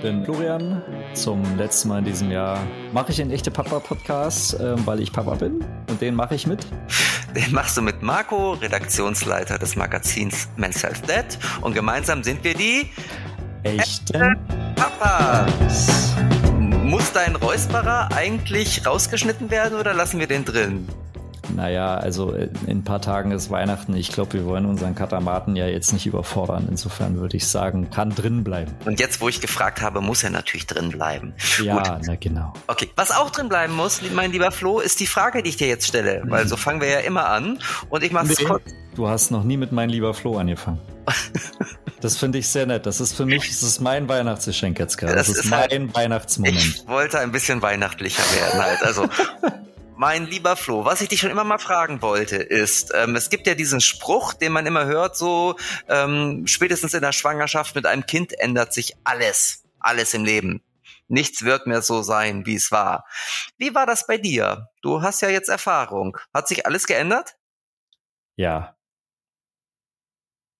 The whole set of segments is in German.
bin Florian. Zum letzten Mal in diesem Jahr mache ich einen echte Papa-Podcast, äh, weil ich Papa bin. Und den mache ich mit. Den machst du mit Marco, Redaktionsleiter des Magazins Men's Health Dead. Und gemeinsam sind wir die echten Papas. Muss dein Räusperer eigentlich rausgeschnitten werden oder lassen wir den drin? Naja, also in ein paar Tagen ist Weihnachten. Ich glaube, wir wollen unseren Katamaten ja jetzt nicht überfordern. Insofern würde ich sagen, kann drin bleiben. Und jetzt, wo ich gefragt habe, muss er natürlich drin bleiben. Ja, Gut. na genau. Okay, was auch drin bleiben muss, mein lieber Flo, ist die Frage, die ich dir jetzt stelle. Weil so fangen wir ja immer an. Und ich mache es nee, kurz. Du hast noch nie mit mein lieber Flo angefangen. Das finde ich sehr nett. Das ist für mich, das ist mein Weihnachtsgeschenk jetzt gerade. Das, das ist, ist mein halt, Weihnachtsmoment. Ich wollte ein bisschen weihnachtlicher werden halt. Also Mein lieber Flo, was ich dich schon immer mal fragen wollte, ist, ähm, es gibt ja diesen Spruch, den man immer hört, so ähm, spätestens in der Schwangerschaft mit einem Kind ändert sich alles, alles im Leben. Nichts wird mehr so sein, wie es war. Wie war das bei dir? Du hast ja jetzt Erfahrung. Hat sich alles geändert? Ja.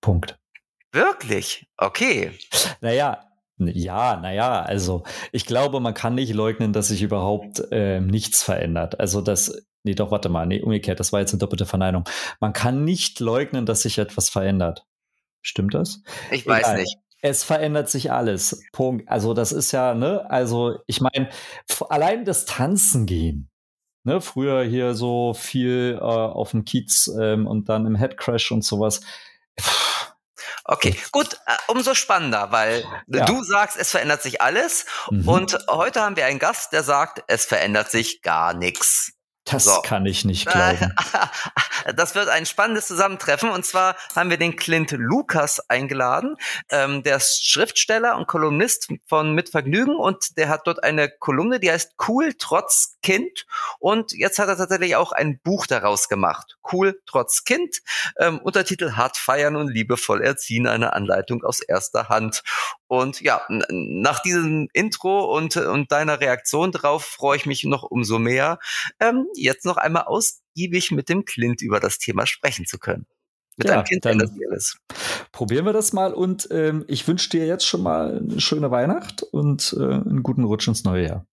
Punkt. Wirklich? Okay. Naja, ja, naja, also ich glaube, man kann nicht leugnen, dass sich überhaupt äh, nichts verändert. Also das, nee, doch, warte mal, nee, umgekehrt, das war jetzt eine doppelte Verneinung. Man kann nicht leugnen, dass sich etwas verändert. Stimmt das? Ich weiß Egal. nicht. Es verändert sich alles. Punkt. Also das ist ja, ne, also ich meine, allein das Tanzen gehen. Ne, früher hier so viel äh, auf dem Kiez ähm, und dann im Headcrash und sowas. Pff, Okay, gut, äh, umso spannender, weil ja. du sagst, es verändert sich alles mhm. und heute haben wir einen Gast, der sagt, es verändert sich gar nichts. Das so. kann ich nicht glauben. Das wird ein spannendes Zusammentreffen. Und zwar haben wir den Clint Lukas eingeladen. Ähm, der ist Schriftsteller und Kolumnist von Mit Vergnügen und der hat dort eine Kolumne, die heißt Cool trotz Kind. Und jetzt hat er tatsächlich auch ein Buch daraus gemacht. Cool trotz Kind. Ähm, Untertitel Hart feiern und liebevoll erziehen. Eine Anleitung aus erster Hand. Und ja, nach diesem Intro und, und deiner Reaktion drauf freue ich mich noch umso mehr, ähm, jetzt noch einmal ausgiebig mit dem Clint über das Thema sprechen zu können. Mit ja, einem Kind, dann das ist. Probieren wir das mal und ähm, ich wünsche dir jetzt schon mal eine schöne Weihnacht und äh, einen guten Rutsch ins neue Jahr.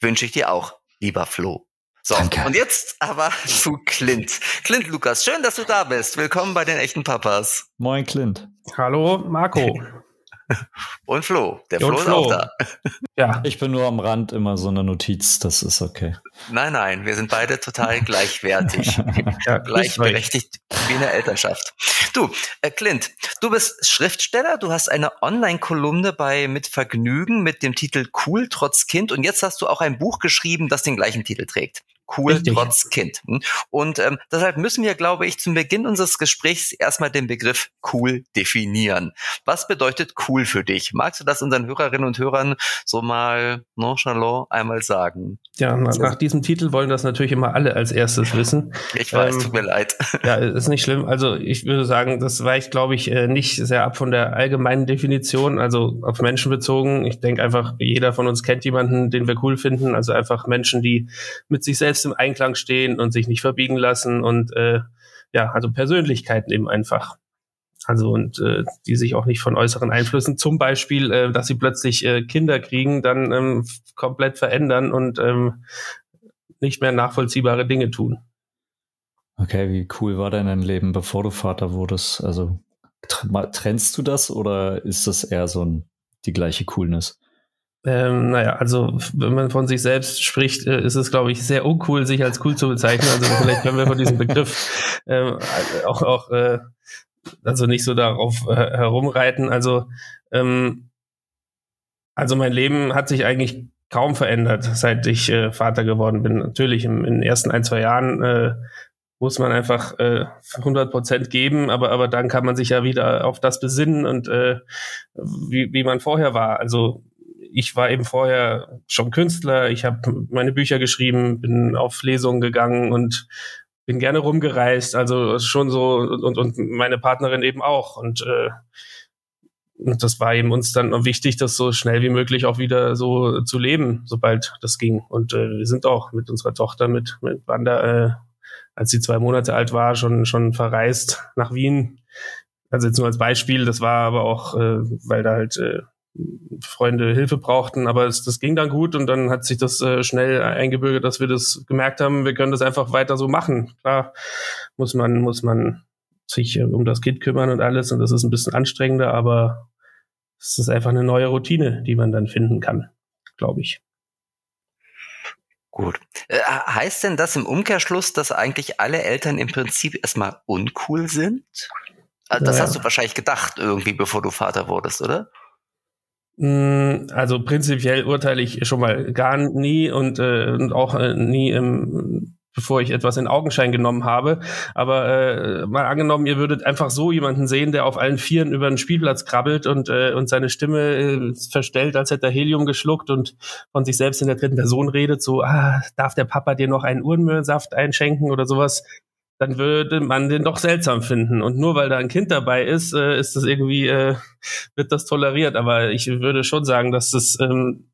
Wünsche ich dir auch, lieber Flo. So, Danke. und jetzt aber zu Clint. Clint Lukas, schön, dass du da bist. Willkommen bei den echten Papas. Moin, Clint. Hallo, Marco. Und Flo. Der Flo, Flo, ist auch da. Ja. Ich bin nur am Rand immer so eine Notiz, das ist okay. Nein, nein, wir sind beide total gleichwertig. ja, gleichberechtigt wie in der Elternschaft. Du, äh, Clint, du bist Schriftsteller, du hast eine Online-Kolumne bei Mit Vergnügen mit dem Titel Cool trotz Kind und jetzt hast du auch ein Buch geschrieben, das den gleichen Titel trägt cool Richtig. trotz Kind. Hm? Und ähm, deshalb müssen wir, glaube ich, zum Beginn unseres Gesprächs erstmal den Begriff cool definieren. Was bedeutet cool für dich? Magst du das unseren Hörerinnen und Hörern so mal nonchalant einmal sagen? Ja, nach, nach diesem Titel wollen das natürlich immer alle als erstes wissen. Ich weiß, ähm, tut mir leid. Ja, ist nicht schlimm. Also ich würde sagen, das weicht, glaube ich, äh, nicht sehr ab von der allgemeinen Definition, also auf Menschen bezogen. Ich denke einfach, jeder von uns kennt jemanden, den wir cool finden. Also einfach Menschen, die mit sich selbst selbst im Einklang stehen und sich nicht verbiegen lassen und äh, ja, also Persönlichkeiten eben einfach. Also und äh, die sich auch nicht von äußeren Einflüssen, zum Beispiel, äh, dass sie plötzlich äh, Kinder kriegen, dann ähm, komplett verändern und ähm, nicht mehr nachvollziehbare Dinge tun. Okay, wie cool war denn dein Leben, bevor du Vater wurdest? Also trennst du das oder ist das eher so ein, die gleiche Coolness? Ähm, naja, also wenn man von sich selbst spricht, äh, ist es, glaube ich, sehr uncool, sich als cool zu bezeichnen. Also vielleicht können wir von diesem Begriff ähm, auch, auch äh, also nicht so darauf äh, herumreiten. Also, ähm, also mein Leben hat sich eigentlich kaum verändert, seit ich äh, Vater geworden bin. Natürlich im, in den ersten ein, zwei Jahren äh, muss man einfach äh, 100 Prozent geben, aber, aber dann kann man sich ja wieder auf das besinnen und äh, wie, wie man vorher war. Also ich war eben vorher schon Künstler, ich habe meine Bücher geschrieben, bin auf Lesungen gegangen und bin gerne rumgereist, also schon so und, und meine Partnerin eben auch und äh, und das war eben uns dann wichtig, das so schnell wie möglich auch wieder so zu leben, sobald das ging. Und äh, wir sind auch mit unserer Tochter, mit, mit Wanda, äh, als sie zwei Monate alt war, schon, schon verreist nach Wien. Also jetzt nur als Beispiel, das war aber auch, äh, weil da halt äh, Freunde Hilfe brauchten, aber es, das ging dann gut und dann hat sich das äh, schnell eingebürgert, dass wir das gemerkt haben, wir können das einfach weiter so machen. Klar muss man, muss man sich äh, um das Kind kümmern und alles und das ist ein bisschen anstrengender, aber es ist einfach eine neue Routine, die man dann finden kann, glaube ich. Gut. Äh, heißt denn das im Umkehrschluss, dass eigentlich alle Eltern im Prinzip erstmal uncool sind? Also das ja. hast du wahrscheinlich gedacht irgendwie, bevor du Vater wurdest, oder? Mm, also prinzipiell urteile ich schon mal gar nie und, äh, und auch äh, nie im bevor ich etwas in Augenschein genommen habe. Aber äh, mal angenommen, ihr würdet einfach so jemanden sehen, der auf allen Vieren über den Spielplatz krabbelt und, äh, und seine Stimme äh, verstellt, als hätte er Helium geschluckt und von sich selbst in der dritten Person redet, so, ah, darf der Papa dir noch einen Uhrenmüllsaft einschenken oder sowas dann würde man den doch seltsam finden. Und nur weil da ein Kind dabei ist, äh, ist das irgendwie, äh, wird das toleriert. Aber ich würde schon sagen, dass das ähm,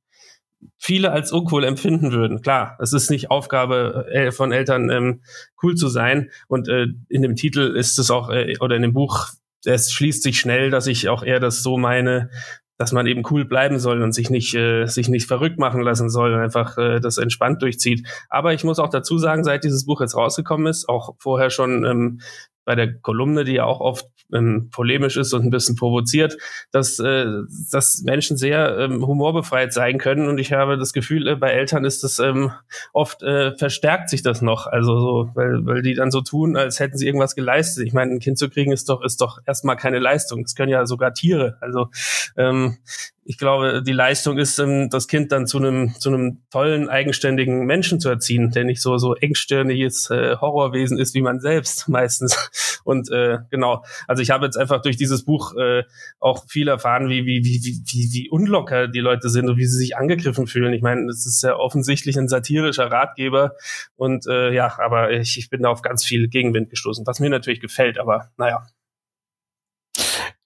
viele als uncool empfinden würden. Klar, es ist nicht Aufgabe äh, von Eltern, ähm, cool zu sein. Und äh, in dem Titel ist es auch, äh, oder in dem Buch, es schließt sich schnell, dass ich auch eher das so meine, dass man eben cool bleiben soll und sich nicht äh, sich nicht verrückt machen lassen soll und einfach äh, das entspannt durchzieht. Aber ich muss auch dazu sagen, seit dieses Buch jetzt rausgekommen ist, auch vorher schon ähm, bei der Kolumne, die ja auch oft ähm, polemisch ist und ein bisschen provoziert, dass, äh, dass Menschen sehr ähm, humorbefreit sein können. Und ich habe das Gefühl, äh, bei Eltern ist das ähm, oft äh, verstärkt sich das noch. Also so, weil, weil die dann so tun, als hätten sie irgendwas geleistet. Ich meine, ein Kind zu kriegen ist doch, ist doch erstmal keine Leistung. Das können ja sogar Tiere. Also ähm, ich glaube, die Leistung ist, ähm, das Kind dann zu einem zu einem tollen, eigenständigen Menschen zu erziehen, der nicht so so engstirniges äh, Horrorwesen ist wie man selbst meistens. Und äh, genau, also ich habe jetzt einfach durch dieses Buch äh, auch viel erfahren, wie wie wie wie wie unlocker die Leute sind und wie sie sich angegriffen fühlen. Ich meine, es ist ja offensichtlich ein satirischer Ratgeber und äh, ja, aber ich, ich bin da auf ganz viel Gegenwind gestoßen, was mir natürlich gefällt, aber naja.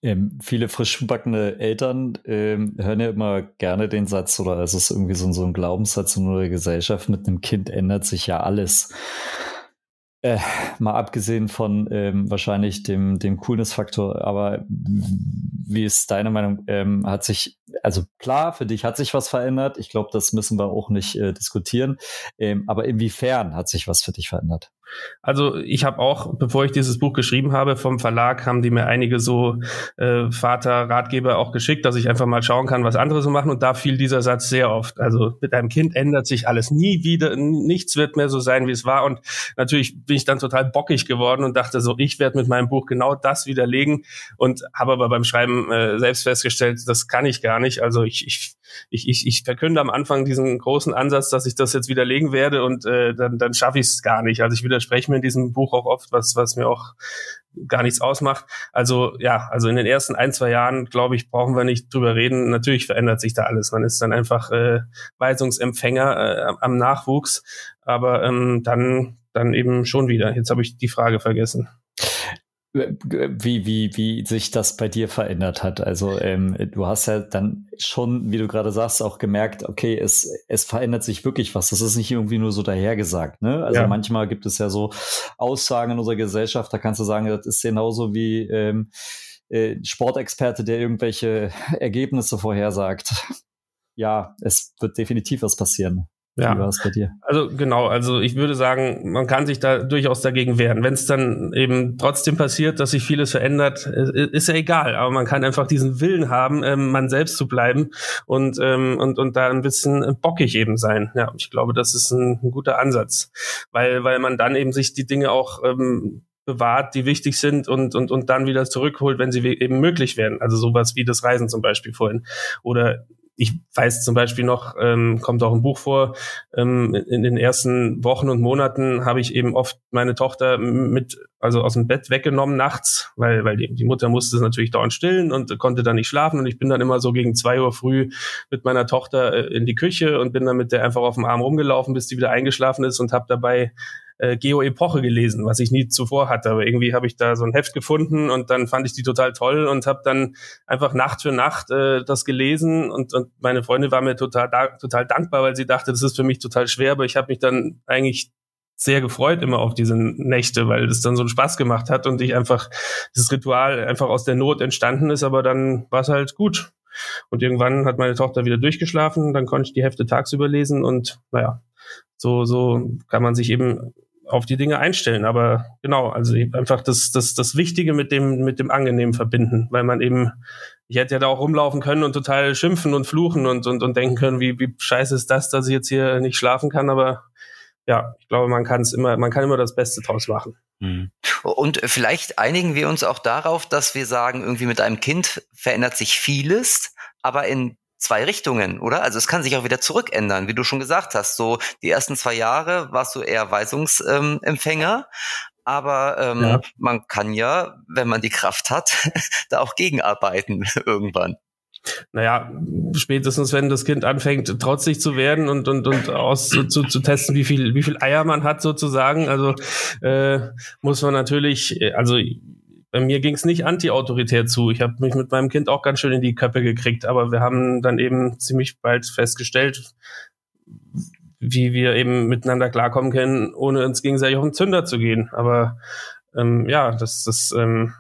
Ähm, viele frischbackene Eltern ähm, hören ja immer gerne den Satz, oder es ist irgendwie so, so ein Glaubenssatz in unserer Gesellschaft, mit einem Kind ändert sich ja alles. Äh, mal abgesehen von ähm, wahrscheinlich dem, dem Coolness-Faktor, aber wie ist deine Meinung? Ähm, hat sich, also klar, für dich hat sich was verändert. Ich glaube, das müssen wir auch nicht äh, diskutieren. Ähm, aber inwiefern hat sich was für dich verändert? Also ich habe auch, bevor ich dieses Buch geschrieben habe, vom Verlag haben die mir einige so äh, Vater-Ratgeber auch geschickt, dass ich einfach mal schauen kann, was andere so machen. Und da fiel dieser Satz sehr oft. Also mit einem Kind ändert sich alles nie wieder, nichts wird mehr so sein, wie es war. Und natürlich bin ich dann total bockig geworden und dachte so, ich werde mit meinem Buch genau das widerlegen und habe aber beim Schreiben äh, selbst festgestellt, das kann ich gar nicht. Also ich, ich ich, ich, ich verkünde am Anfang diesen großen Ansatz, dass ich das jetzt widerlegen werde und äh, dann, dann schaffe ich es gar nicht. Also ich widerspreche mir in diesem Buch auch oft, was, was mir auch gar nichts ausmacht. Also ja, also in den ersten ein, zwei Jahren, glaube ich, brauchen wir nicht drüber reden. Natürlich verändert sich da alles. Man ist dann einfach äh, Weisungsempfänger äh, am Nachwuchs, aber ähm, dann, dann eben schon wieder. Jetzt habe ich die Frage vergessen wie, wie, wie sich das bei dir verändert hat. Also ähm, du hast ja dann schon, wie du gerade sagst, auch gemerkt, okay, es, es verändert sich wirklich was. Das ist nicht irgendwie nur so dahergesagt. Ne? Also ja. manchmal gibt es ja so Aussagen in unserer Gesellschaft, da kannst du sagen, das ist genauso wie ähm, äh, Sportexperte, der irgendwelche Ergebnisse vorhersagt. Ja, es wird definitiv was passieren. Ja. Wie war es bei dir? Also genau, also ich würde sagen, man kann sich da durchaus dagegen wehren. Wenn es dann eben trotzdem passiert, dass sich vieles verändert, ist ja egal. Aber man kann einfach diesen Willen haben, ähm, man selbst zu bleiben und, ähm, und, und da ein bisschen bockig eben sein. Ja, ich glaube, das ist ein, ein guter Ansatz, weil, weil man dann eben sich die Dinge auch ähm, bewahrt, die wichtig sind und, und, und dann wieder zurückholt, wenn sie eben möglich werden. Also sowas wie das Reisen zum Beispiel vorhin. Oder ich weiß zum Beispiel noch, ähm, kommt auch im Buch vor, ähm, in den ersten Wochen und Monaten habe ich eben oft meine Tochter mit, also aus dem Bett weggenommen nachts, weil, weil die, die Mutter musste natürlich dauernd stillen und konnte dann nicht schlafen. Und ich bin dann immer so gegen zwei Uhr früh mit meiner Tochter äh, in die Küche und bin dann mit der einfach auf dem Arm rumgelaufen, bis die wieder eingeschlafen ist und habe dabei äh, Geo-Epoche gelesen, was ich nie zuvor hatte. Aber irgendwie habe ich da so ein Heft gefunden und dann fand ich die total toll und habe dann einfach Nacht für Nacht äh, das gelesen und, und meine Freundin war mir total, da, total dankbar, weil sie dachte, das ist für mich total schwer, aber ich habe mich dann eigentlich sehr gefreut immer auf diese Nächte, weil es dann so einen Spaß gemacht hat und ich einfach dieses Ritual einfach aus der Not entstanden ist, aber dann war es halt gut. Und irgendwann hat meine Tochter wieder durchgeschlafen, dann konnte ich die Hefte tagsüber lesen und naja, so, so kann man sich eben auf die Dinge einstellen. Aber genau, also einfach das, das, das Wichtige mit dem, mit dem Angenehmen verbinden, weil man eben, ich hätte ja da auch rumlaufen können und total schimpfen und fluchen und, und, und denken können, wie, wie scheiße ist das, dass ich jetzt hier nicht schlafen kann, aber ja, ich glaube, man kann es immer, man kann immer das Beste draus machen. Mhm. Und vielleicht einigen wir uns auch darauf, dass wir sagen, irgendwie mit einem Kind verändert sich vieles, aber in zwei Richtungen, oder? Also es kann sich auch wieder zurückändern, wie du schon gesagt hast. So die ersten zwei Jahre warst du eher Weisungsempfänger, aber ähm, ja. man kann ja, wenn man die Kraft hat, da auch gegenarbeiten irgendwann. Naja, spätestens wenn das Kind anfängt, trotzig zu werden und und und aus zu, zu, testen, wie viel wie viel Eier man hat sozusagen, also äh, muss man natürlich, also bei mir ging es nicht anti-autoritär zu. Ich habe mich mit meinem Kind auch ganz schön in die Köpfe gekriegt, aber wir haben dann eben ziemlich bald festgestellt, wie wir eben miteinander klarkommen können, ohne uns gegenseitig auf den Zünder zu gehen. Aber ähm, ja, das, das, ähm,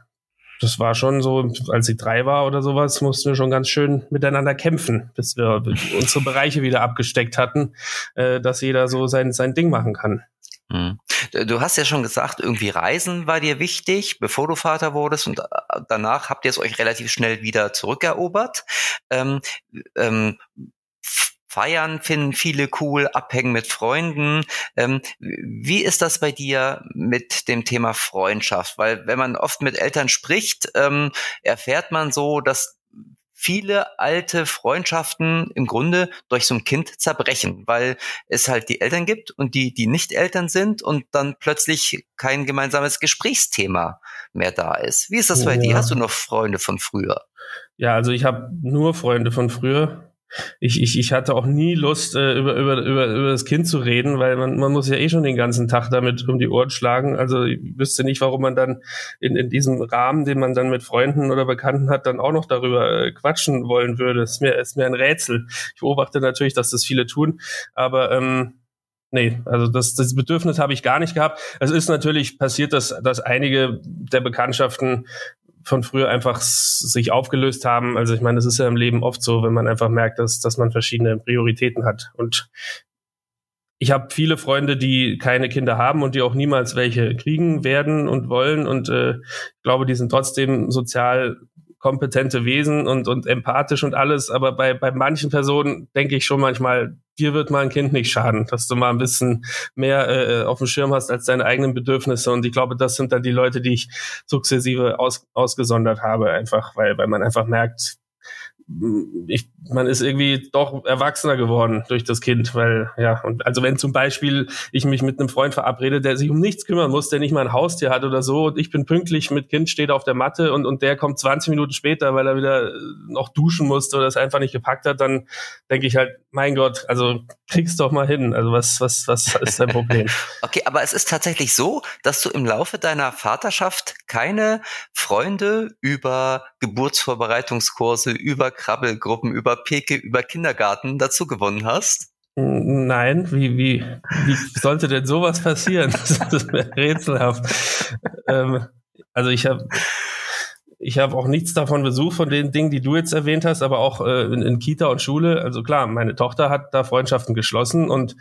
das war schon so, als sie drei war oder sowas, mussten wir schon ganz schön miteinander kämpfen, bis wir unsere Bereiche wieder abgesteckt hatten, äh, dass jeder so sein, sein Ding machen kann. Mhm. Du hast ja schon gesagt, irgendwie Reisen war dir wichtig, bevor du Vater wurdest und äh, danach habt ihr es euch relativ schnell wieder zurückerobert. Ähm, ähm, Feiern finden viele cool, abhängen mit Freunden. Ähm, wie ist das bei dir mit dem Thema Freundschaft? Weil wenn man oft mit Eltern spricht, ähm, erfährt man so, dass viele alte Freundschaften im Grunde durch so ein Kind zerbrechen, weil es halt die Eltern gibt und die, die nicht Eltern sind und dann plötzlich kein gemeinsames Gesprächsthema mehr da ist. Wie ist das bei ja. dir? Hast du noch Freunde von früher? Ja, also ich habe nur Freunde von früher ich, ich, ich hatte auch nie Lust, äh, über, über, über, über das Kind zu reden, weil man, man muss ja eh schon den ganzen Tag damit um die Ohren schlagen. Also ich wüsste nicht, warum man dann in, in diesem Rahmen, den man dann mit Freunden oder Bekannten hat, dann auch noch darüber äh, quatschen wollen würde. Ist mir, ist mir ein Rätsel. Ich beobachte natürlich, dass das viele tun, aber ähm, Nee, also das, das Bedürfnis habe ich gar nicht gehabt. Es ist natürlich passiert, dass, dass einige der Bekanntschaften von früher einfach sich aufgelöst haben. Also ich meine, das ist ja im Leben oft so, wenn man einfach merkt, dass, dass man verschiedene Prioritäten hat. Und ich habe viele Freunde, die keine Kinder haben und die auch niemals welche kriegen werden und wollen. Und äh, ich glaube, die sind trotzdem sozial kompetente Wesen und, und empathisch und alles. Aber bei, bei manchen Personen denke ich schon manchmal, dir wird mal ein Kind nicht schaden, dass du mal ein bisschen mehr äh, auf dem Schirm hast als deine eigenen Bedürfnisse. Und ich glaube, das sind dann die Leute, die ich sukzessive aus, ausgesondert habe, einfach, weil, weil man einfach merkt, ich, man ist irgendwie doch erwachsener geworden durch das Kind, weil ja und also wenn zum Beispiel ich mich mit einem Freund verabrede, der sich um nichts kümmern muss, der nicht mal ein Haustier hat oder so und ich bin pünktlich mit Kind steht auf der Matte und und der kommt 20 Minuten später, weil er wieder noch duschen musste oder es einfach nicht gepackt hat, dann denke ich halt, mein Gott, also kriegst doch mal hin. Also was was was ist dein Problem? okay, aber es ist tatsächlich so, dass du im Laufe deiner Vaterschaft keine Freunde über Geburtsvorbereitungskurse, über Krabbelgruppen, über Peke, über Kindergarten dazu gewonnen hast? Nein, wie, wie, wie sollte denn sowas passieren? Das ist rätselhaft. ähm, also ich habe ich habe auch nichts davon besucht, von den Dingen, die du jetzt erwähnt hast, aber auch äh, in, in, Kita und Schule. Also klar, meine Tochter hat da Freundschaften geschlossen und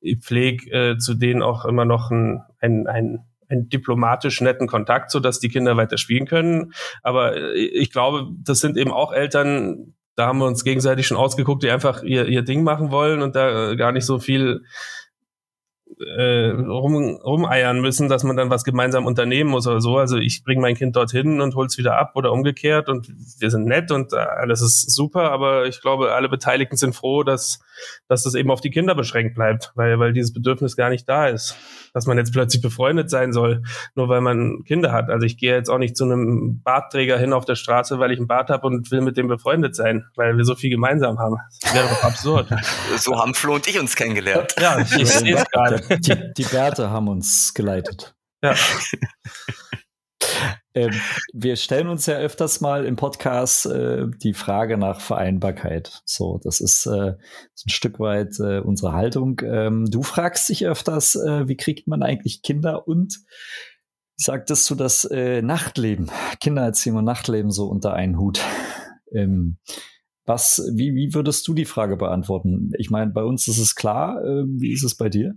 ich pflege äh, zu denen auch immer noch ein, ein, ein einen diplomatisch netten Kontakt, so dass die Kinder weiter spielen können. Aber äh, ich glaube, das sind eben auch Eltern, da haben wir uns gegenseitig schon ausgeguckt, die einfach ihr, ihr Ding machen wollen und da äh, gar nicht so viel äh, rum, rumeiern müssen, dass man dann was gemeinsam unternehmen muss oder so. Also ich bringe mein Kind dorthin und hol's wieder ab oder umgekehrt und wir sind nett und alles ist super, aber ich glaube, alle Beteiligten sind froh, dass, dass das eben auf die Kinder beschränkt bleibt, weil, weil dieses Bedürfnis gar nicht da ist. Dass man jetzt plötzlich befreundet sein soll, nur weil man Kinder hat. Also ich gehe jetzt auch nicht zu einem Bartträger hin auf der Straße, weil ich einen Bart habe und will mit dem befreundet sein, weil wir so viel gemeinsam haben. Das wäre doch absurd. So haben Flo und ich uns kennengelernt. Ja, ich, ich sehe es gerade. Die, die Bärte haben uns geleitet. Ja. ähm, wir stellen uns ja öfters mal im Podcast äh, die Frage nach Vereinbarkeit. So, das ist äh, ein Stück weit äh, unsere Haltung. Ähm, du fragst dich öfters, äh, wie kriegt man eigentlich Kinder und sagtest du das äh, Nachtleben, Kindererziehung und Nachtleben so unter einen Hut? Ähm, was, wie, wie würdest du die Frage beantworten? Ich meine, bei uns ist es klar. Äh, wie ist es bei dir?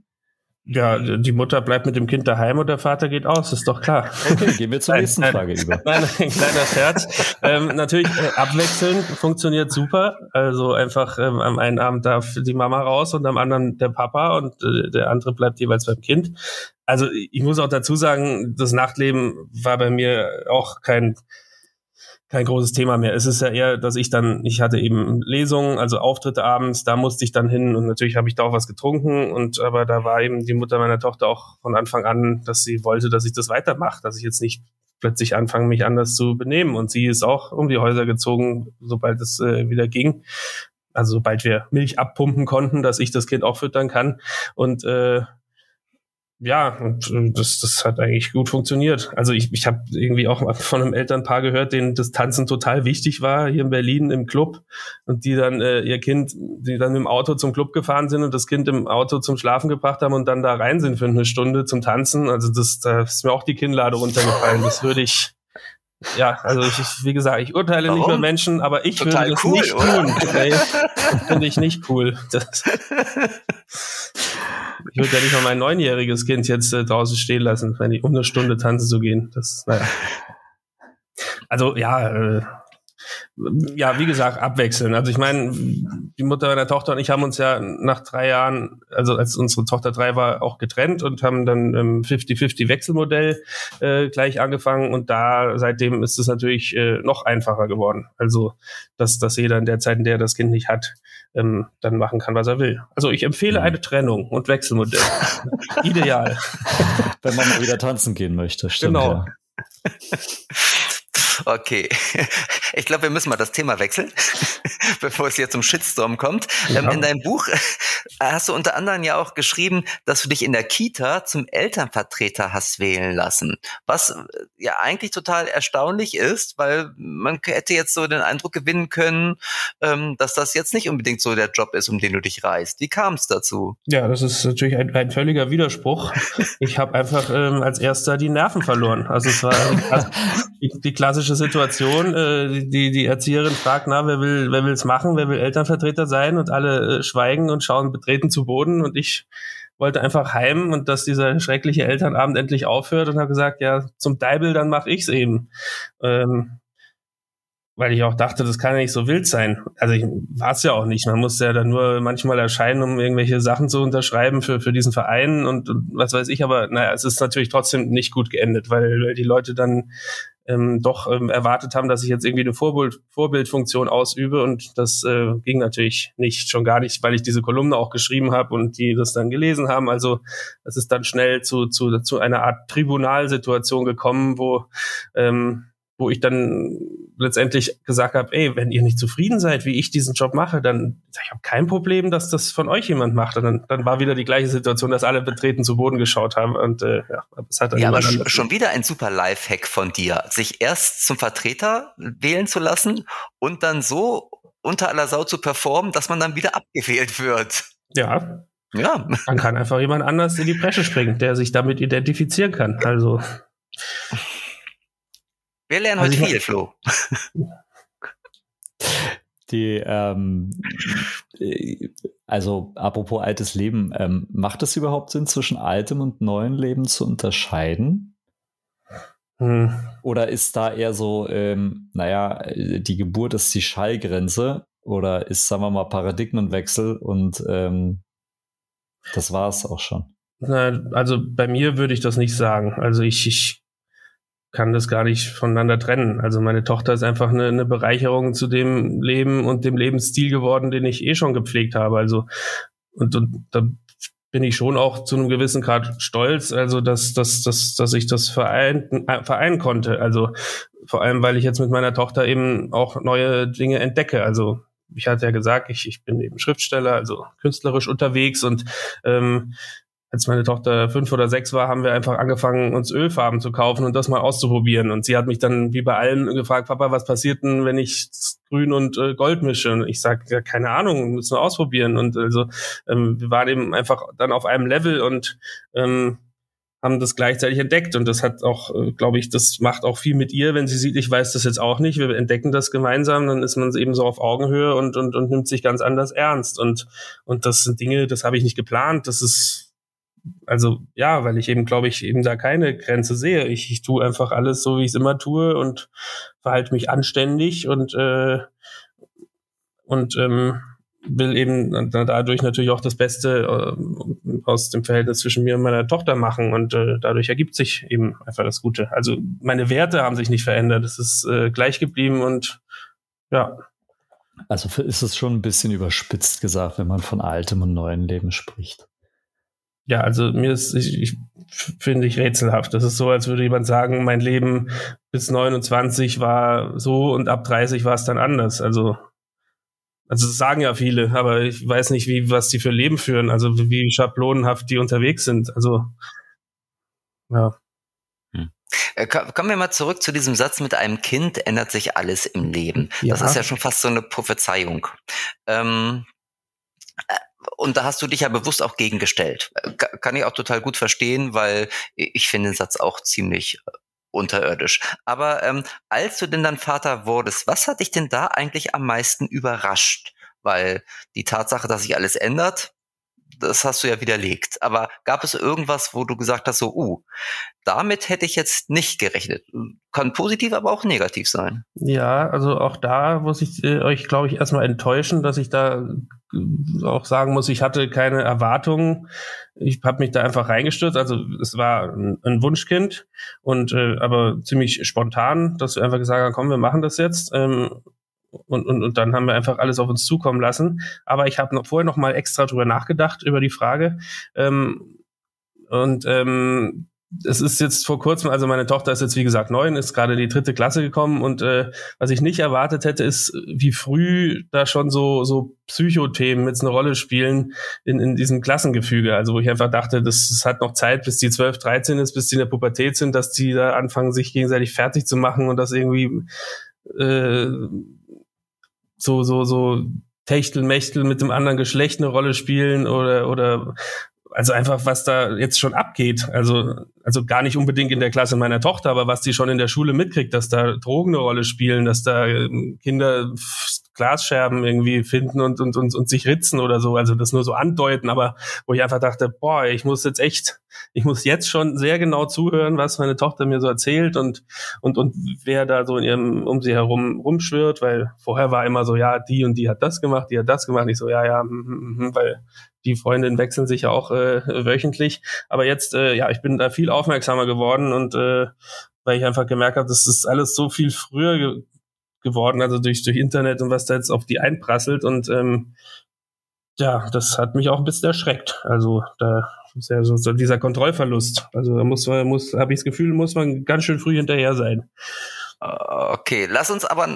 Ja, die Mutter bleibt mit dem Kind daheim und der Vater geht aus, ist doch klar. Okay, gehen wir zur nächsten nein, Frage über. Nein, ein kleiner Scherz. ähm, natürlich, äh, abwechseln funktioniert super. Also einfach ähm, am einen Abend darf die Mama raus und am anderen der Papa und äh, der andere bleibt jeweils beim Kind. Also ich muss auch dazu sagen, das Nachtleben war bei mir auch kein kein großes Thema mehr. Es ist ja eher, dass ich dann, ich hatte eben Lesungen, also Auftritte abends, da musste ich dann hin und natürlich habe ich da auch was getrunken und aber da war eben die Mutter meiner Tochter auch von Anfang an, dass sie wollte, dass ich das weitermache, dass ich jetzt nicht plötzlich anfange, mich anders zu benehmen und sie ist auch um die Häuser gezogen, sobald es äh, wieder ging. Also sobald wir Milch abpumpen konnten, dass ich das Kind auch füttern kann und äh, ja, und das, das hat eigentlich gut funktioniert. Also ich, ich habe irgendwie auch von einem Elternpaar gehört, denen das Tanzen total wichtig war hier in Berlin im Club und die dann äh, ihr Kind, die dann im Auto zum Club gefahren sind und das Kind im Auto zum Schlafen gebracht haben und dann da rein sind für eine Stunde zum Tanzen. Also das, da ist mir auch die Kinnlade runtergefallen. Das würde ich ja, also ich, wie gesagt, ich urteile Warum? nicht über Menschen, aber ich Total würde das cool, nicht oder? tun. Nee, das finde ich nicht cool. Das, ich würde ja nicht mal mein neunjähriges Kind jetzt äh, draußen stehen lassen, wenn ich um eine Stunde tanzen zu gehen. Das, naja. Also ja, äh, ja, wie gesagt, abwechseln. Also ich meine, die Mutter meiner Tochter und ich haben uns ja nach drei Jahren, also als unsere Tochter drei war, auch getrennt und haben dann im 50-50 Wechselmodell äh, gleich angefangen und da seitdem ist es natürlich äh, noch einfacher geworden. Also, dass, dass jeder in der Zeit, in der er das Kind nicht hat, ähm, dann machen kann, was er will. Also ich empfehle mhm. eine Trennung und Wechselmodell. Ideal. Wenn man mal wieder tanzen gehen möchte, stimmt. Genau. Ja. Okay. Ich glaube, wir müssen mal das Thema wechseln, bevor es hier zum Shitstorm kommt. Ja. Ähm, in deinem Buch hast du unter anderem ja auch geschrieben, dass du dich in der Kita zum Elternvertreter hast wählen lassen. Was äh, ja eigentlich total erstaunlich ist, weil man hätte jetzt so den Eindruck gewinnen können, ähm, dass das jetzt nicht unbedingt so der Job ist, um den du dich reist. Wie kam es dazu? Ja, das ist natürlich ein, ein völliger Widerspruch. Ich habe einfach ähm, als erster die Nerven verloren. Also es war also die, die klassische Situation, äh, die, die Erzieherin fragt, na, wer will, wer machen, wer will Elternvertreter sein und alle äh, schweigen und schauen betreten zu Boden und ich wollte einfach heim und dass dieser schreckliche Elternabend endlich aufhört und habe gesagt, ja, zum Deibel, dann mache ich's eben. Ähm, weil ich auch dachte, das kann ja nicht so wild sein. Also ich war es ja auch nicht. Man muss ja dann nur manchmal erscheinen, um irgendwelche Sachen zu unterschreiben für, für diesen Verein und, und was weiß ich. Aber naja, es ist natürlich trotzdem nicht gut geendet, weil, weil die Leute dann ähm, doch ähm, erwartet haben, dass ich jetzt irgendwie eine Vorbild, Vorbildfunktion ausübe und das äh, ging natürlich nicht, schon gar nicht, weil ich diese Kolumne auch geschrieben habe und die das dann gelesen haben. Also es ist dann schnell zu, zu, zu einer Art Tribunalsituation gekommen, wo ähm, wo ich dann letztendlich gesagt habe, ey, wenn ihr nicht zufrieden seid, wie ich diesen Job mache, dann ich habe kein Problem, dass das von euch jemand macht. Und dann, dann war wieder die gleiche Situation, dass alle betreten zu Boden geschaut haben. Und äh, ja, es hat dann ja, aber sch schon wieder ein super Lifehack von dir, sich erst zum Vertreter wählen zu lassen und dann so unter aller Sau zu performen, dass man dann wieder abgewählt wird. Ja. Ja. Dann kann einfach jemand anders in die Bresche springen, der sich damit identifizieren kann. Also. Wir lernen also heute viel, Flo. Die, ähm, also apropos altes Leben, ähm, macht es überhaupt Sinn, zwischen altem und neuem Leben zu unterscheiden? Hm. Oder ist da eher so, ähm, naja, die Geburt ist die Schallgrenze oder ist, sagen wir mal, Paradigmenwechsel und ähm, das war es auch schon? Also bei mir würde ich das nicht sagen. Also ich, ich kann das gar nicht voneinander trennen. Also meine Tochter ist einfach eine, eine Bereicherung zu dem Leben und dem Lebensstil geworden, den ich eh schon gepflegt habe. Also und, und da bin ich schon auch zu einem gewissen Grad stolz, also dass, dass, dass, dass ich das vereinen, äh, vereinen konnte. Also vor allem, weil ich jetzt mit meiner Tochter eben auch neue Dinge entdecke. Also ich hatte ja gesagt, ich, ich bin eben Schriftsteller, also künstlerisch unterwegs und ähm, als meine Tochter fünf oder sechs war, haben wir einfach angefangen, uns Ölfarben zu kaufen und das mal auszuprobieren. Und sie hat mich dann wie bei allen gefragt, Papa, was passiert denn, wenn ich Grün und äh, Gold mische? Und ich sage, ja, keine Ahnung, müssen wir ausprobieren. Und also ähm, wir waren eben einfach dann auf einem Level und ähm, haben das gleichzeitig entdeckt und das hat auch, äh, glaube ich, das macht auch viel mit ihr, wenn sie sieht, ich weiß das jetzt auch nicht, wir entdecken das gemeinsam, dann ist man eben so auf Augenhöhe und, und, und nimmt sich ganz anders ernst und, und das sind Dinge, das habe ich nicht geplant, das ist, also ja, weil ich eben, glaube ich, eben da keine Grenze sehe. Ich, ich tue einfach alles so, wie ich es immer tue und verhalte mich anständig und, äh, und ähm, will eben dadurch natürlich auch das Beste äh, aus dem Verhältnis zwischen mir und meiner Tochter machen und äh, dadurch ergibt sich eben einfach das Gute. Also meine Werte haben sich nicht verändert, es ist äh, gleich geblieben und ja. Also ist es schon ein bisschen überspitzt gesagt, wenn man von altem und neuem Leben spricht. Ja, also mir ist, ich, ich finde ich rätselhaft. Das ist so, als würde jemand sagen, mein Leben bis 29 war so und ab 30 war es dann anders. Also also das sagen ja viele, aber ich weiß nicht, wie was die für Leben führen, also wie schablonenhaft die unterwegs sind. Also ja. Hm. Äh, kommen wir mal zurück zu diesem Satz, mit einem Kind ändert sich alles im Leben. Ja. Das ist ja schon fast so eine Prophezeiung. Ähm, äh, und da hast du dich ja bewusst auch gegengestellt. Äh, kann ich auch total gut verstehen, weil ich finde den Satz auch ziemlich unterirdisch. Aber ähm, als du denn dann Vater wurdest, was hat dich denn da eigentlich am meisten überrascht? Weil die Tatsache, dass sich alles ändert, das hast du ja widerlegt. Aber gab es irgendwas, wo du gesagt hast, so, uh, damit hätte ich jetzt nicht gerechnet? Kann positiv, aber auch negativ sein. Ja, also auch da muss ich äh, euch, glaube ich, erstmal enttäuschen, dass ich da äh, auch sagen muss, ich hatte keine Erwartungen. Ich habe mich da einfach reingestürzt. Also es war ein, ein Wunschkind und äh, aber ziemlich spontan, dass wir einfach gesagt haben, komm, wir machen das jetzt. Ähm, und, und, und dann haben wir einfach alles auf uns zukommen lassen. Aber ich habe noch vorher noch mal extra drüber nachgedacht über die Frage. Ähm, und ähm, es ist jetzt vor kurzem, also meine Tochter ist jetzt wie gesagt neun, ist gerade die dritte Klasse gekommen und äh, was ich nicht erwartet hätte, ist, wie früh da schon so so Psychothemen jetzt eine Rolle spielen in, in diesem Klassengefüge. Also wo ich einfach dachte, das, das hat noch Zeit, bis die 12, 13 ist, bis die in der Pubertät sind, dass die da anfangen, sich gegenseitig fertig zu machen und das irgendwie äh, so, so, so Techtelmechtel mit dem anderen Geschlecht eine Rolle spielen oder, oder also einfach, was da jetzt schon abgeht. Also, also gar nicht unbedingt in der Klasse meiner Tochter, aber was die schon in der Schule mitkriegt, dass da Drogen eine Rolle spielen, dass da ähm, Kinder Glasscherben irgendwie finden und, und, und, und sich ritzen oder so. Also das nur so andeuten, aber wo ich einfach dachte, boah, ich muss jetzt echt, ich muss jetzt schon sehr genau zuhören, was meine Tochter mir so erzählt und, und, und wer da so in ihrem, um sie herum rumschwirrt, weil vorher war immer so, ja, die und die hat das gemacht, die hat das gemacht. Ich so, ja, ja, mm, mm, weil die Freundinnen wechseln sich ja auch äh, wöchentlich. Aber jetzt, äh, ja, ich bin da viel aufmerksamer geworden und äh, weil ich einfach gemerkt habe, das ist alles so viel früher geworden, also durch, durch Internet und was da jetzt auf die einprasselt. Und ähm, ja, das hat mich auch ein bisschen erschreckt. Also da ist ja so, dieser Kontrollverlust. Also da muss man, muss, habe ich das Gefühl, muss man ganz schön früh hinterher sein. Okay, lass uns aber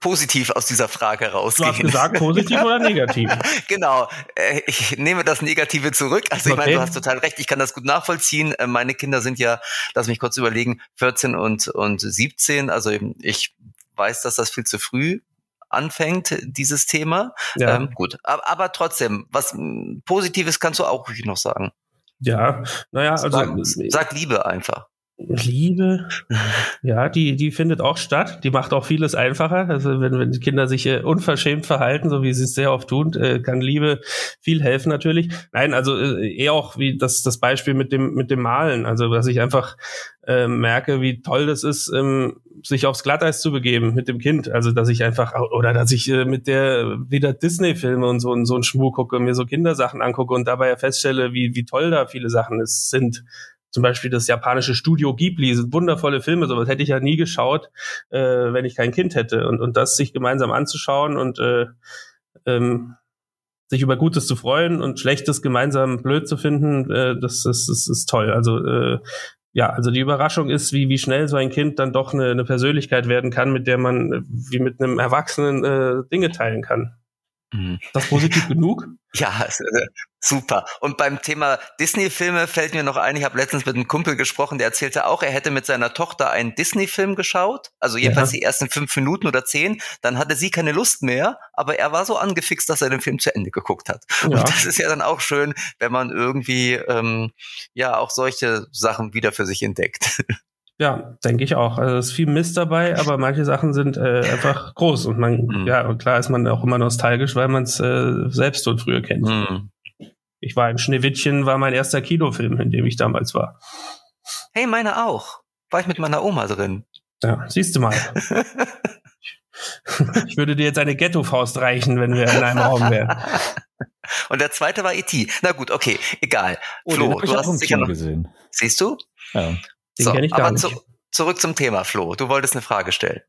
positiv aus dieser Frage rausgehen. Du hast gesagt, positiv oder negativ? genau, äh, ich nehme das Negative zurück. Also ich okay. meine, du hast total recht, ich kann das gut nachvollziehen. Äh, meine Kinder sind ja, lass mich kurz überlegen, 14 und, und 17. Also ich weiß, dass das viel zu früh anfängt, dieses Thema. Ja. Ähm, gut, aber, aber, trotzdem, was Positives kannst du auch noch sagen. Ja, naja, also. Sag, sag Liebe einfach. Liebe, ja, die, die findet auch statt. Die macht auch vieles einfacher. Also wenn, wenn die Kinder sich äh, unverschämt verhalten, so wie sie es sehr oft tun, äh, kann Liebe viel helfen natürlich. Nein, also äh, eher auch wie das, das Beispiel mit dem, mit dem Malen. Also dass ich einfach äh, merke, wie toll das ist, ähm, sich aufs Glatteis zu begeben mit dem Kind. Also dass ich einfach, oder dass ich äh, mit der wieder Disney-Filme und so, und so einen Schmuck gucke, mir so Kindersachen angucke und dabei feststelle, wie, wie toll da viele Sachen es sind zum Beispiel das japanische Studio Ghibli, sind wundervolle Filme, sowas hätte ich ja nie geschaut, äh, wenn ich kein Kind hätte. Und, und das sich gemeinsam anzuschauen und äh, ähm, sich über Gutes zu freuen und Schlechtes gemeinsam blöd zu finden, äh, das, das, das ist toll. Also äh, ja, also die Überraschung ist, wie, wie schnell so ein Kind dann doch eine, eine Persönlichkeit werden kann, mit der man wie mit einem Erwachsenen äh, Dinge teilen kann. Mhm. Das positiv genug? Ja, es, äh, Super. Und beim Thema Disney-Filme fällt mir noch ein, ich habe letztens mit einem Kumpel gesprochen, der erzählte auch, er hätte mit seiner Tochter einen Disney-Film geschaut, also jedenfalls ja. die ersten fünf Minuten oder zehn, dann hatte sie keine Lust mehr, aber er war so angefixt, dass er den Film zu Ende geguckt hat. Ja. Und das ist ja dann auch schön, wenn man irgendwie ähm, ja auch solche Sachen wieder für sich entdeckt. Ja, denke ich auch. Also es ist viel Mist dabei, aber manche Sachen sind äh, einfach groß und man, mhm. ja, und klar ist man auch immer nostalgisch, weil man es äh, selbst so früher kennt. Mhm. Ich war im Schneewittchen, war mein erster Kinofilm, in dem ich damals war. Hey, meine auch. War ich mit meiner Oma drin. Ja, siehst du mal. ich würde dir jetzt eine Ghetto-Faust reichen, wenn wir in einem Raum wären. Und der zweite war E.T. Na gut, okay, egal. Oh, Flo, du hast sicher noch gesehen. Siehst du? Ja. Den so, kenne ich gar aber nicht. Zu, zurück zum Thema, Flo. Du wolltest eine Frage stellen.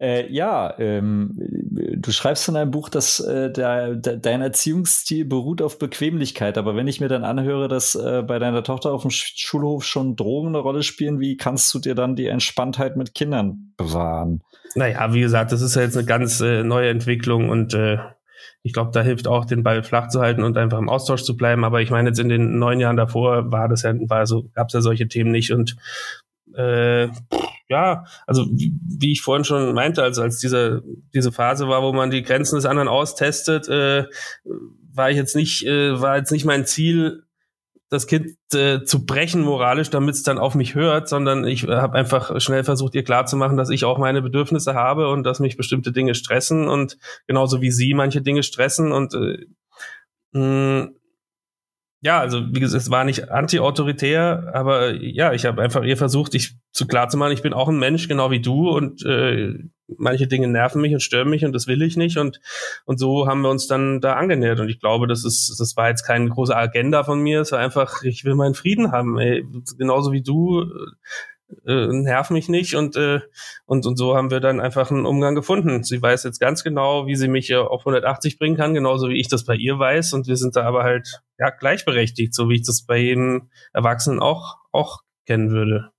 Äh, ja, ähm, du schreibst in einem Buch, dass äh, der, de, dein Erziehungsstil beruht auf Bequemlichkeit. Aber wenn ich mir dann anhöre, dass äh, bei deiner Tochter auf dem Schulhof schon Drogen eine Rolle spielen, wie kannst du dir dann die Entspanntheit mit Kindern bewahren? Naja, wie gesagt, das ist ja jetzt eine ganz äh, neue Entwicklung und äh, ich glaube, da hilft auch, den Ball flach zu halten und einfach im Austausch zu bleiben. Aber ich meine, jetzt in den neun Jahren davor war das ja, war so, gab es ja solche Themen nicht. Und äh, ja, also wie, wie ich vorhin schon meinte, also als diese, diese Phase war, wo man die Grenzen des anderen austestet, äh, war ich jetzt nicht, äh, war jetzt nicht mein Ziel, das Kind äh, zu brechen moralisch, damit es dann auf mich hört, sondern ich äh, habe einfach schnell versucht, ihr klarzumachen, dass ich auch meine Bedürfnisse habe und dass mich bestimmte Dinge stressen und genauso wie sie manche Dinge stressen und äh, ja, also wie gesagt, es war nicht anti-autoritär, aber ja, ich habe einfach ihr versucht, ich zu klar zu machen, ich bin auch ein Mensch, genau wie du und äh, manche Dinge nerven mich und stören mich und das will ich nicht und und so haben wir uns dann da angenähert und ich glaube, das ist das war jetzt keine große Agenda von mir, es war einfach, ich will meinen Frieden haben, ey, genauso wie du äh, nerv mich nicht und, äh, und, und so haben wir dann einfach einen Umgang gefunden. Sie weiß jetzt ganz genau, wie sie mich auf 180 bringen kann, genauso wie ich das bei ihr weiß und wir sind da aber halt ja gleichberechtigt, so wie ich das bei jedem Erwachsenen auch, auch kennen würde.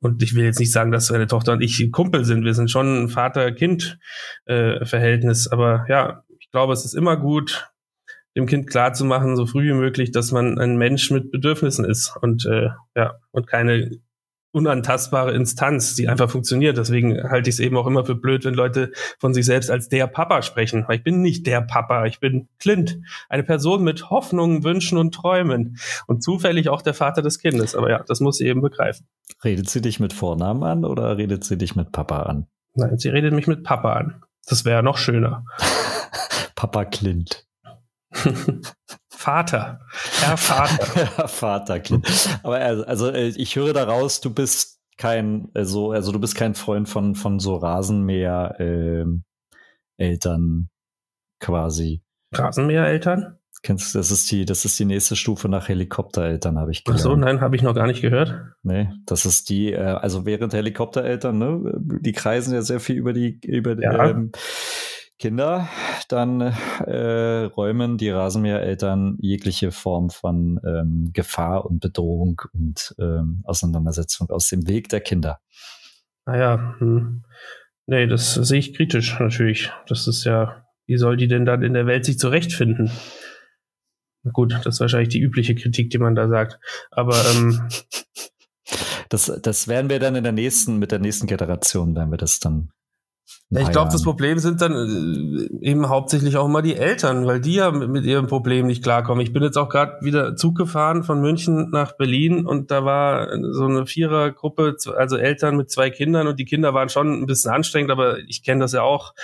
Und ich will jetzt nicht sagen, dass meine Tochter und ich Kumpel sind. Wir sind schon ein Vater-Kind-Verhältnis. Äh, aber ja, ich glaube, es ist immer gut, dem Kind klarzumachen, so früh wie möglich, dass man ein Mensch mit Bedürfnissen ist und äh, ja und keine unantastbare Instanz, die einfach funktioniert. Deswegen halte ich es eben auch immer für blöd, wenn Leute von sich selbst als der Papa sprechen. Weil ich bin nicht der Papa, ich bin Clint, eine Person mit Hoffnungen, Wünschen und Träumen und zufällig auch der Vater des Kindes. Aber ja, das muss sie eben begreifen. Redet sie dich mit Vornamen an oder redet sie dich mit Papa an? Nein, sie redet mich mit Papa an. Das wäre noch schöner. Papa Clint. Vater. Herr Vater. Herr Vater, Aber also äh, ich höre daraus, du bist kein, also, also du bist kein Freund von, von so Rasenmäher ähm, Eltern quasi. Rasenmäher-Eltern? Kennst du, das ist die, das ist die nächste Stufe nach Helikoptereltern, habe ich gelernt. Ach so, nein, habe ich noch gar nicht gehört. Nee, das ist die, äh, also während Helikoptereltern, ne, die kreisen ja sehr viel über die, über ja. ähm, Kinder, dann äh, räumen die Rasenmähereltern jegliche Form von ähm, Gefahr und Bedrohung und ähm, Auseinandersetzung aus dem Weg der Kinder. Naja, hm. nee, das sehe ich kritisch natürlich. Das ist ja, wie soll die denn dann in der Welt sich zurechtfinden? Gut, das ist wahrscheinlich die übliche Kritik, die man da sagt. Aber ähm, das, das werden wir dann in der nächsten, mit der nächsten Generation, werden wir das dann ich glaube, das Problem sind dann äh, eben hauptsächlich auch immer die Eltern, weil die ja mit, mit ihrem Problem nicht klarkommen. Ich bin jetzt auch gerade wieder Zug gefahren von München nach Berlin und da war so eine Vierergruppe, also Eltern mit zwei Kindern und die Kinder waren schon ein bisschen anstrengend, aber ich kenne das ja auch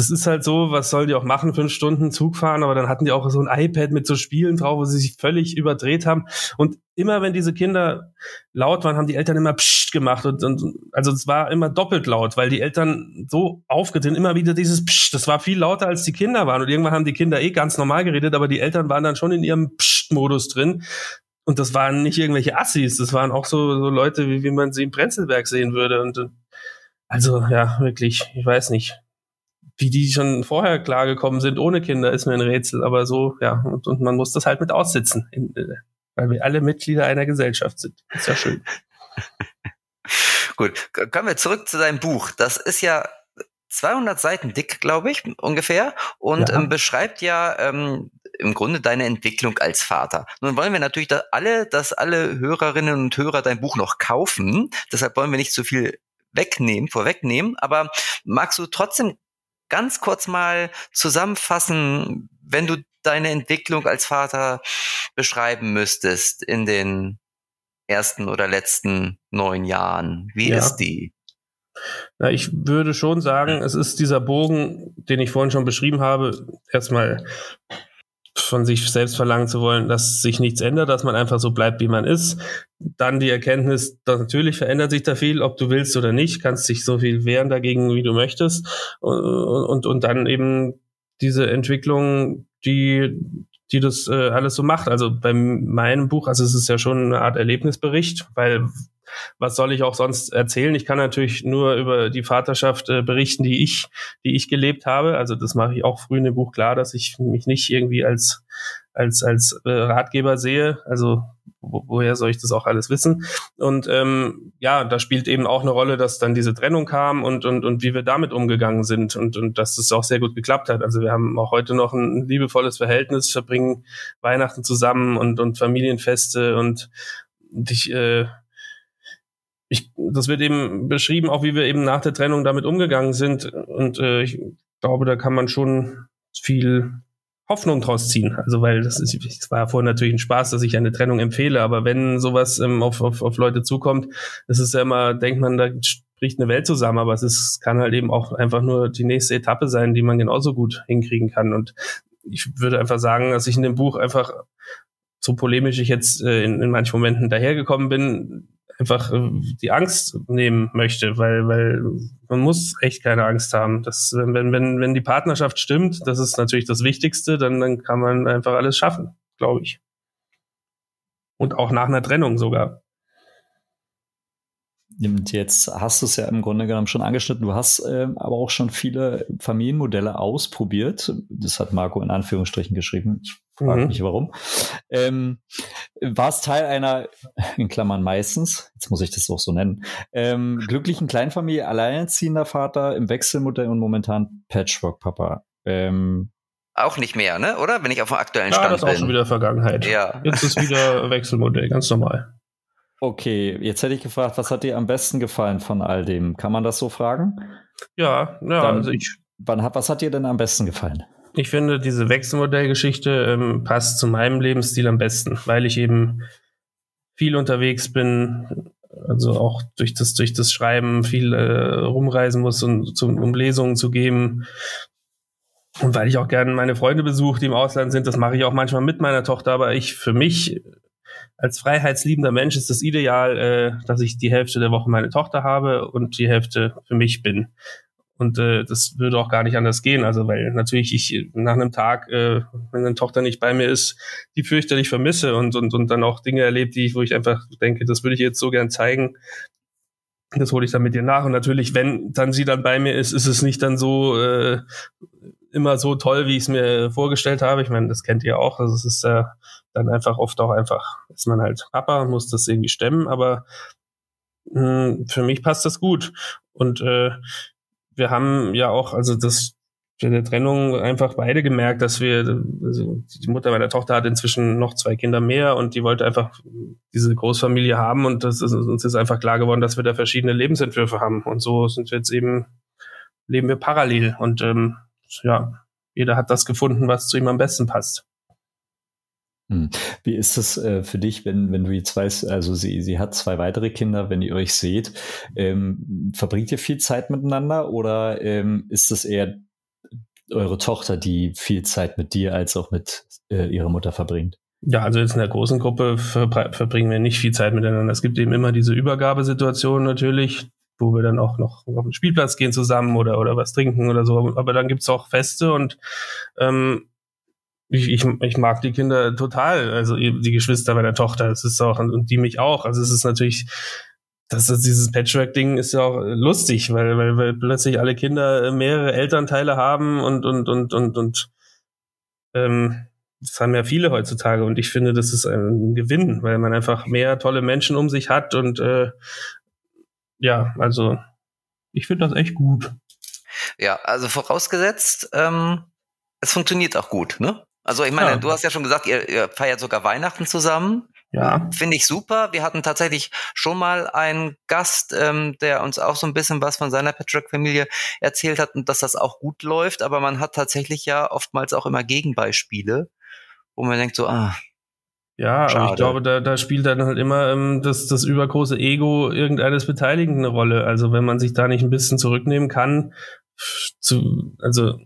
das ist halt so, was sollen die auch machen, fünf Stunden Zug fahren, aber dann hatten die auch so ein iPad mit so Spielen drauf, wo sie sich völlig überdreht haben. Und immer wenn diese Kinder laut waren, haben die Eltern immer Psst gemacht und, und also es war immer doppelt laut, weil die Eltern so aufgedreht, immer wieder dieses Psst, das war viel lauter als die Kinder waren und irgendwann haben die Kinder eh ganz normal geredet, aber die Eltern waren dann schon in ihrem Psst-Modus drin. Und das waren nicht irgendwelche Assis, das waren auch so, so Leute, wie, wie man sie im Prenzlberg sehen würde. Und also ja, wirklich, ich weiß nicht wie die schon vorher klargekommen sind ohne Kinder, ist mir ein Rätsel. Aber so, ja, und, und man muss das halt mit aussitzen, in, äh, weil wir alle Mitglieder einer Gesellschaft sind. Ist ja schön. Gut, kommen wir zurück zu deinem Buch. Das ist ja 200 Seiten dick, glaube ich, ungefähr, und ja. ähm, beschreibt ja ähm, im Grunde deine Entwicklung als Vater. Nun wollen wir natürlich dass alle, dass alle Hörerinnen und Hörer dein Buch noch kaufen. Deshalb wollen wir nicht zu viel wegnehmen, vorwegnehmen. Aber magst du trotzdem ganz kurz mal zusammenfassen, wenn du deine Entwicklung als Vater beschreiben müsstest in den ersten oder letzten neun Jahren? Wie ja. ist die? Na, ich würde schon sagen, es ist dieser Bogen, den ich vorhin schon beschrieben habe, erstmal von sich selbst verlangen zu wollen, dass sich nichts ändert, dass man einfach so bleibt, wie man ist. Dann die Erkenntnis, dass natürlich verändert sich da viel, ob du willst oder nicht, kannst dich so viel wehren dagegen, wie du möchtest. Und, und, und dann eben diese Entwicklung, die, die das äh, alles so macht. Also bei meinem Buch, also es ist ja schon eine Art Erlebnisbericht, weil was soll ich auch sonst erzählen? Ich kann natürlich nur über die Vaterschaft äh, berichten, die ich, die ich gelebt habe. Also das mache ich auch früh in dem Buch klar, dass ich mich nicht irgendwie als als als äh, Ratgeber sehe. Also wo, woher soll ich das auch alles wissen? Und ähm, ja, da spielt eben auch eine Rolle, dass dann diese Trennung kam und und und wie wir damit umgegangen sind und und dass das auch sehr gut geklappt hat. Also wir haben auch heute noch ein liebevolles Verhältnis, verbringen Weihnachten zusammen und und Familienfeste und und ich äh, ich, das wird eben beschrieben, auch wie wir eben nach der Trennung damit umgegangen sind. Und äh, ich glaube, da kann man schon viel Hoffnung draus ziehen. Also weil das ist, das war vorhin natürlich ein Spaß, dass ich eine Trennung empfehle, aber wenn sowas ähm, auf, auf, auf Leute zukommt, das ist ja immer, denkt man, da spricht eine Welt zusammen, aber es ist, kann halt eben auch einfach nur die nächste Etappe sein, die man genauso gut hinkriegen kann. Und ich würde einfach sagen, dass ich in dem Buch einfach so polemisch ich jetzt äh, in, in manchen Momenten dahergekommen bin, einfach äh, die Angst nehmen möchte, weil, weil man muss echt keine Angst haben. Das, wenn, wenn, wenn die Partnerschaft stimmt, das ist natürlich das Wichtigste, dann, dann kann man einfach alles schaffen, glaube ich. Und auch nach einer Trennung sogar. Und jetzt hast du es ja im Grunde genommen schon angeschnitten. Du hast äh, aber auch schon viele Familienmodelle ausprobiert. Das hat Marco in Anführungsstrichen geschrieben. Ich frage mhm. mich warum. Ähm, war es Teil einer, in Klammern meistens, jetzt muss ich das auch so nennen, ähm, glücklichen Kleinfamilie, alleinerziehender Vater im Wechselmodell und momentan Patchwork-Papa. Ähm, auch nicht mehr, ne? Oder? Wenn ich auf dem aktuellen Stand bin. Ja, das ist auch schon wieder Vergangenheit. Ja. Jetzt ist wieder Wechselmodell, ganz normal. Okay, jetzt hätte ich gefragt, was hat dir am besten gefallen von all dem? Kann man das so fragen? Ja, ja, Dann, also ich. Wann, was hat dir denn am besten gefallen? Ich finde, diese Wechselmodellgeschichte ähm, passt zu meinem Lebensstil am besten, weil ich eben viel unterwegs bin, also auch durch das, durch das Schreiben viel äh, rumreisen muss, und, zum, um Lesungen zu geben. Und weil ich auch gerne meine Freunde besuche, die im Ausland sind, das mache ich auch manchmal mit meiner Tochter, aber ich für mich als freiheitsliebender Mensch ist das ideal, äh, dass ich die Hälfte der Woche meine Tochter habe und die Hälfte für mich bin. Und äh, das würde auch gar nicht anders gehen. Also weil natürlich ich nach einem Tag, äh, wenn eine Tochter nicht bei mir ist, die fürchterlich vermisse und, und, und dann auch Dinge erlebt, die ich, wo ich einfach denke, das würde ich jetzt so gern zeigen. Das hole ich dann mit ihr nach. Und natürlich, wenn dann sie dann bei mir ist, ist es nicht dann so äh, immer so toll, wie ich es mir vorgestellt habe. Ich meine, das kennt ihr auch. Also es ist äh, dann einfach oft auch einfach, ist man halt Papa muss das irgendwie stemmen, aber mh, hm, für mich passt das gut. Und äh, wir haben ja auch, also das für der Trennung einfach beide gemerkt, dass wir, also die Mutter meiner Tochter hat inzwischen noch zwei Kinder mehr und die wollte einfach diese Großfamilie haben und das ist, uns ist einfach klar geworden, dass wir da verschiedene Lebensentwürfe haben und so sind wir jetzt eben, leben wir parallel und ähm, ja, jeder hat das gefunden, was zu ihm am besten passt. Hm. Wie ist es äh, für dich, wenn, wenn du jetzt weißt, also sie, sie hat zwei weitere Kinder, wenn ihr euch seht, ähm, verbringt ihr viel Zeit miteinander oder ähm, ist es eher eure Tochter, die viel Zeit mit dir als auch mit äh, ihrer Mutter verbringt? Ja, also jetzt in der großen Gruppe verbringen wir nicht viel Zeit miteinander. Es gibt eben immer diese Übergabesituation natürlich, wo wir dann auch noch auf den Spielplatz gehen zusammen oder, oder was trinken oder so. Aber dann gibt's auch Feste und ähm, ich, ich, ich mag die Kinder total, also die Geschwister meiner Tochter, es ist auch, und die mich auch. Also es ist natürlich, das ist dieses Patchwork-Ding ist ja auch lustig, weil, weil, weil plötzlich alle Kinder mehrere Elternteile haben und, und, und, und, und ähm, das haben ja viele heutzutage und ich finde, das ist ein Gewinn, weil man einfach mehr tolle Menschen um sich hat und äh, ja, also ich finde das echt gut. Ja, also vorausgesetzt, ähm, es funktioniert auch gut, ne? Also ich meine, Ja. du hast ja schon gesagt, ihr, ihr feiert sogar Weihnachten zusammen. Ja. Finde ich super. Wir hatten tatsächlich schon mal einen Gast, ähm, der uns auch so ein bisschen was von seiner Patchwork-Familie erzählt hat und dass das auch gut läuft. Aber man hat tatsächlich ja oftmals auch immer Gegenbeispiele, wo man denkt so, ah, Ja, aber ich glaube, da, da spielt dann halt immer ähm, das, das übergroße Ego irgendeines Beteiligten eine Rolle. Also wenn man sich da nicht ein bisschen zurücknehmen kann, zu, also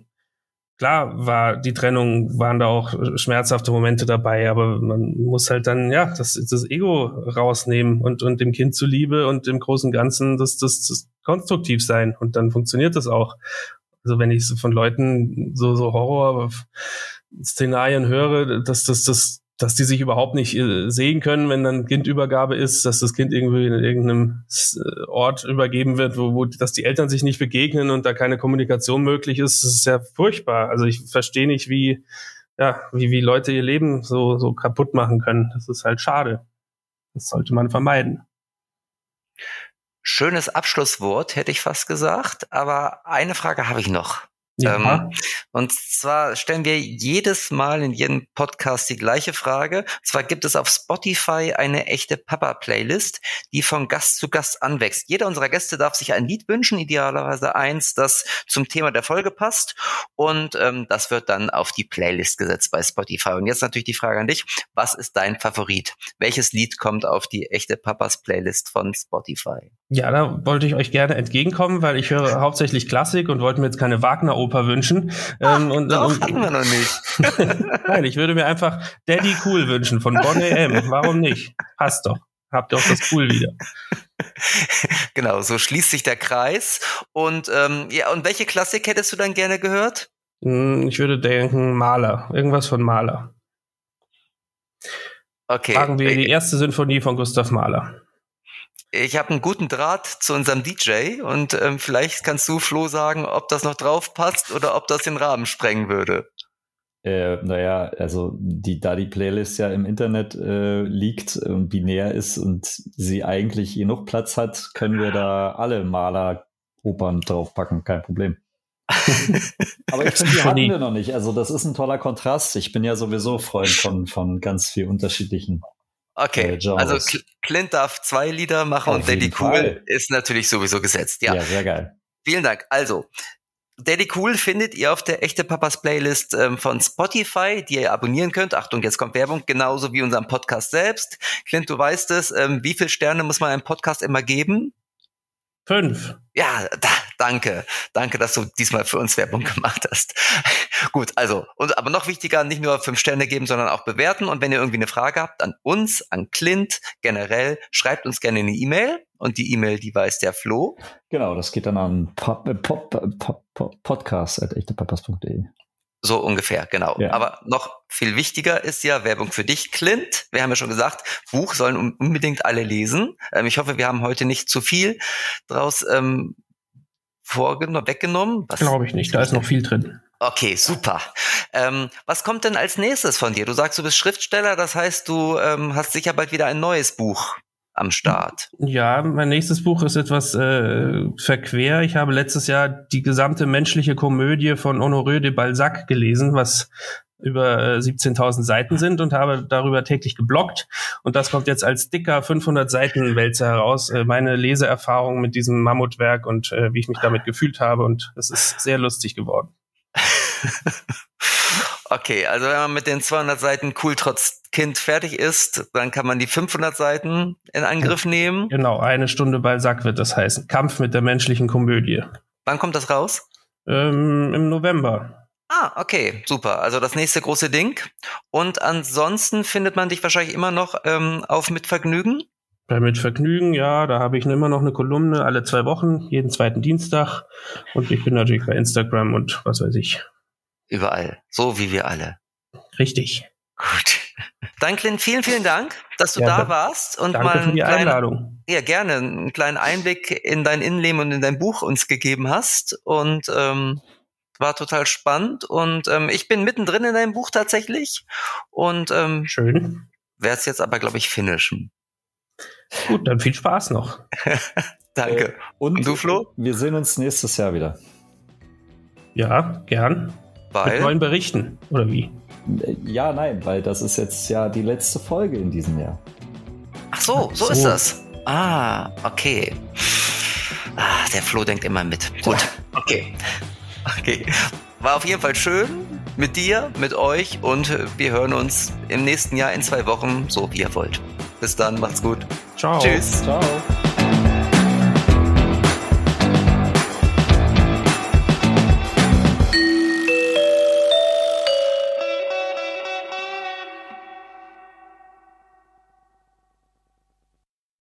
klar war die Trennung, waren da auch schmerzhafte Momente dabei, aber man muss halt dann, ja, das, das Ego rausnehmen und, und dem Kind zuliebe und im Großen und Ganzen das, das, das konstruktiv sein und dann funktioniert das auch. Also wenn ich so von Leuten so, so Horror-Szenarien höre, dass das, das, dass die sich überhaupt nicht äh, sehen können, wenn dann Kindübergabe ist, dass das Kind irgendwie in irgendeinem äh, Ort übergeben wird, wo, wo dass die Eltern sich nicht begegnen und da keine Kommunikation möglich ist, das ist ja furchtbar. Also ich verstehe nicht, wie ja, wie, wie Leute ihr Leben so, so kaputt machen können. Das ist halt schade. Das sollte man vermeiden. schönes Abschlusswort, hätte ich fast gesagt. Aber eine Frage habe ich noch. Ja, Ähm, Und zwar stellen wir jedes Mal in jedem Podcast die gleiche Frage. Und zwar gibt es auf Spotify eine echte Papa-Playlist, die von Gast zu Gast anwächst. Jeder unserer Gäste darf sich ein Lied wünschen, idealerweise eins, das zum Thema der Folge passt. Und ähm, das wird dann auf die Playlist gesetzt bei Spotify. Und jetzt natürlich die Frage an dich. Was ist dein Favorit? Welches Lied kommt auf die echte Papas Playlist von Spotify? Ja, da wollte ich euch gerne entgegenkommen, weil ich höre hauptsächlich Klassik und wollte mir jetzt keine Wagner-Oper wünschen. Ähm, und, Doch, und, hatten wir noch nicht. Nein, ich würde mir einfach Daddy Cool wünschen von Bonnie M. Warum nicht? Passt doch. Habt ihr auch das Cool wieder. Genau, so schließt sich der Kreis. Und ähm, ja, und welche Klassik hättest du dann gerne gehört? Hm, Ich würde denken Maler. Irgendwas von Maler. Okay. Fragen wir die ich erste Sinfonie von Gustav Mahler. Ich habe einen guten Draht zu unserem DJ und ähm, vielleicht kannst du, Flo, sagen, ob das noch drauf passt oder ob das den Rahmen sprengen würde. Äh, naja, also die, da die Playlist ja im Internet äh, liegt und binär ist und sie eigentlich genug Platz hat, können wir da alle Maler-Opern draufpacken, kein Problem. Aber ich finde, die hatten wir noch nicht. Also das ist ein toller Kontrast. Ich bin ja sowieso Freund von, von ganz viel unterschiedlichen. Okay, Äh, also Cl Clint darf zwei Lieder machen Auf und Daddy Cool Fall. ist natürlich sowieso gesetzt. Ja, Ja, sehr geil. Vielen Dank. Also, Daddy Cool findet ihr auf der Echte Papas Playlist ähm, von Spotify, die ihr abonnieren könnt. Achtung, jetzt kommt Werbung, genauso wie unserem Podcast selbst. Clint, du weißt es, ähm, wie viele Sterne muss man einem Podcast immer geben? Fünf. Ja, da, danke. Danke, dass du diesmal für uns Werbung gemacht hast. Gut, also, und, aber noch wichtiger, nicht nur fünf Sterne geben, sondern auch bewerten. Und wenn ihr irgendwie eine Frage habt an uns, an Clint generell, schreibt uns gerne eine E-Mail. Und die E-Mail, die weiß der Flo. Genau, das geht dann an pop, äh, pop, äh, pop, pop, podcast.echtepapas.de. So ungefähr, genau. Ja. Aber noch viel wichtiger ist ja Werbung für dich, Clint. Wir haben ja schon gesagt, Buch sollen un- unbedingt alle lesen. Ähm, ich hoffe, wir haben heute nicht zu viel draus ähm, vorgenommen, weggenommen. Glaube ich nicht. Da ist noch viel drin. Okay, super. Ähm, was kommt denn als nächstes von dir? Du sagst, du bist Schriftsteller, das heißt, du ähm, hast sicher bald wieder ein neues Buch am Start. Ja, mein nächstes Buch ist etwas äh, verquer. Ich habe letztes Jahr die gesamte menschliche Komödie von Honoré de Balzac gelesen, was über äh, 17.000 Seiten sind und habe darüber täglich gebloggt. Und das kommt jetzt als dicker 500 Seiten Wälzer heraus. Äh, meine Leseerfahrung mit diesem Mammutwerk und äh, wie ich mich damit gefühlt habe. Und es ist sehr lustig geworden. Okay, also wenn man mit den 200 Seiten cool trotz Kind fertig ist, dann kann man die 500 Seiten in Angriff nehmen. Genau, eine Stunde Balzac wird das heißen. Kampf mit der menschlichen Komödie. Wann kommt das raus? Ähm, Im November. Ah, okay, super. Also das nächste große Ding. Und ansonsten findet man dich wahrscheinlich immer noch ähm, auf mit Vergnügen. Bei Mit Vergnügen, ja, da habe ich immer noch eine Kolumne alle zwei Wochen, jeden zweiten Dienstag. Und ich bin natürlich bei Instagram und was weiß ich. Überall. So wie wir alle. Richtig. Gut. Dann, Clint, vielen, vielen Dank, dass du Ja, da warst und Danke mal für die einen kleinen, Einladung. ja, gerne einen kleinen Einblick in dein Innenleben und in dein Buch uns gegeben hast. Und ähm, war total spannend. Und ähm, ich bin mittendrin in deinem Buch tatsächlich und ähm, Schön. werde es jetzt aber, glaube ich, finishen. Gut, dann viel Spaß noch. Danke. Und, Und du, Flo? Wir sehen uns nächstes Jahr wieder. Ja, gern. Mit Weil. neuen Berichten. Oder wie? Ja, nein, weil das ist jetzt ja die letzte Folge in diesem Jahr. Ach so, so, so. ist das. Ah, okay. Ah, der Flo denkt immer mit. Gut, okay. Okay. War auf jeden Fall schön mit dir, mit euch und wir hören uns im nächsten Jahr in zwei Wochen, so wie ihr wollt. Bis dann, macht's gut. Ciao. Tschüss. Ciao.